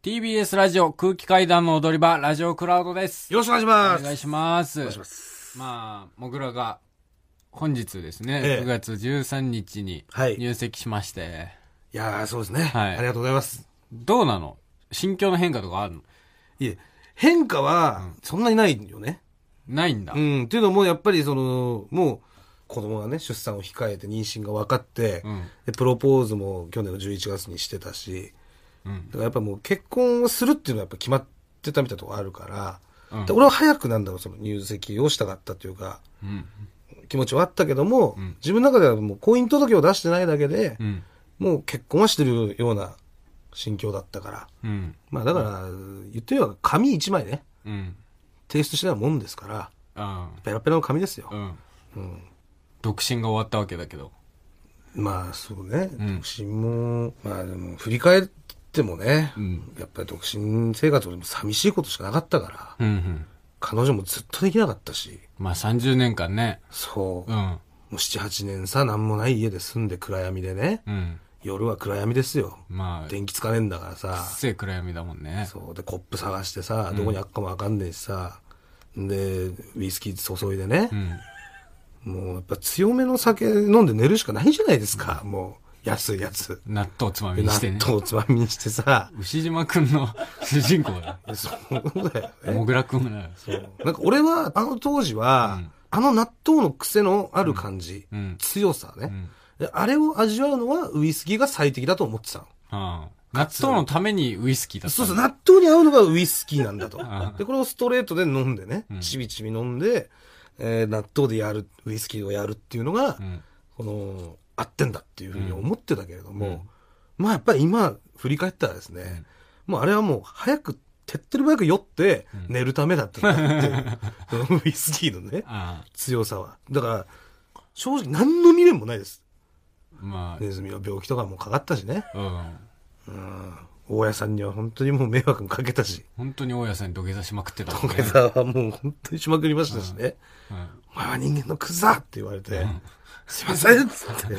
TBS ラジオ空気階段の踊り場、ラジオクラウドです。よろしくお願いします。お願いします。お願いします。まあ、もぐらが、本日ですね、ええ9月13日にはい入籍しまして、いやー、そうですね。はいありがとうございます。どうなの？心境の変化とかあるの？いえ、変化は、そんなにないよね。ないんだ。うん。っていうのも、やっぱりその、もう、子供がね、出産を控えて妊娠が分かって、うんでプロポーズも去年の11月にしてたし、うんだからやっぱもう結婚をするっていうのはやっぱ決まってたみたいなとこあるから、うんで俺は早くなんだろう、その入籍をしたかったというか、うん。気持ちはあったけども、ん自分の中ではもう婚姻届を出してないだけで、うん。もう結婚はしてるような心境だったから。うん。まあだから、言ってみれば紙一枚ね、うん。提出してないもんですから、あペラペラの紙ですよあ。。うん。うん。独身が終わったわけだけど。まあそうね、ん独身も、まあでも振り返ってもね、んやっぱり独身生活俺も寂しいことしかなかったから、うんうん。彼女もずっとできなかったし、まあ30年間ね。そう。うん。もう7、8年さ、なんもない家で住んで暗闇でね、うん。夜は暗闇ですよ。まあ、電気つかねえんだからさ、せえ暗闇だもんね。そう。で、コップ探してさ、どこにあっかもわかんねえしさ、で、ウイスキー注いでねう、ん。もうやっぱ強めの酒飲んで寝るしかないじゃないですか、もう。安いやつ。納豆つまみに納してね。豆をつまみにしてさ、牛島くんの主人公だよ。そうだよね。もぐらくんがそう。なんか俺は、あの当時は、うんあの納豆の癖のある感じ、うん強さね、んであれを味わうのはウイスキーが最適だと思ってたの。ああ納豆のためにウイスキーだったそうそう、納豆に合うのがウイスキーなんだとあ。で、これをストレートで飲んでね、んちびちび飲んで、えー納豆でやる、ウイスキーをやるっていうのが、うんこの、合ってんだっていうふうに思ってたけれども、まあやっぱり今、振り返ったらですね、もうあれはもう早く、手っ取り早く酔って寝るためだったっていう、そ のウイスキーのね、あ強さは。だから、正直何の未練もないです。あまあ、ネズミの病気とかもかかったしね。うんうん。大家さんには本当にもう迷惑もかけたし。本当に大家さんに土下座しまくってたもん小ね枝はもう本当にしまくりましたしね。うんお前は人間のクズだって言われて、すいませんっつって。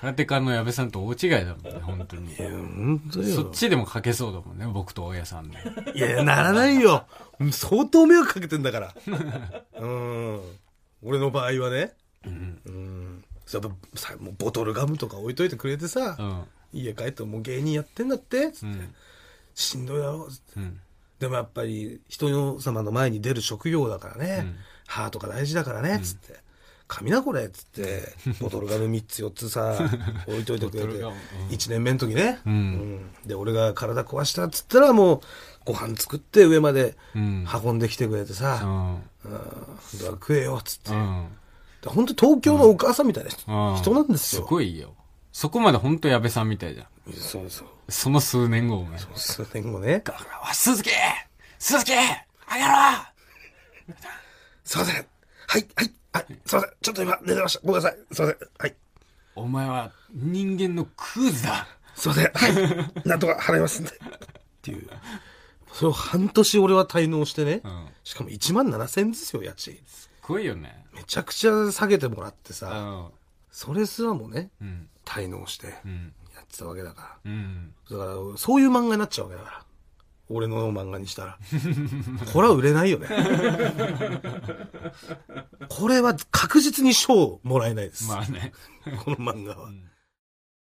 空手家の矢部さんと大違いだもんね本当にいや、本当よ。そっちでもかけそうだもんね僕と大家さんでいやならないよ。相当迷惑かけてんだから。うん。俺の場合はね。うんうん。やっぱさ、もうボトルガムとか置いといてくれてさ、うん家帰ってもう芸人やってんだって、つって。うん。しんどいだろ、つって。うん。でもやっぱり人様の前に出る職業だからね、うん。歯とか大事だからね、つって。紙なこれっつって、ボトルガム3つ4つさ、置いといてくれて。ボトルガム、うん。1年目の時ね、うん。うん。で、俺が体壊したっつったらもう、ご飯作って上までうん。運んできてくれてうさ、ん。うん、食えよっつって。うん。で本当東京のお母さんみたいな人,、うん。人なんですよ。すごいよそこまで本当矢部さんみたいじゃんそうそう。その数年後お前数年後ね。だからわ鈴木鈴木あげろすいません。はい、はい、はい、すいません。ちょっと今寝てました。ごめんなさい。すいません。はい。お前は人間のクズだすいません。はい。なんとか払いますんで。っていう。それを半年俺は滞納してね。うんしかも1万7千円ですよ、家賃。すごいよねめちゃくちゃ下げてもらってうさ、んそれすらもね、うん滞納してうんやってたわけだかうんら。だから、そういう漫画になっちゃうわけだから。俺の漫画にしたら。これは売れないよね。これは確実に賞もらえないです。まあねこの漫画は。ん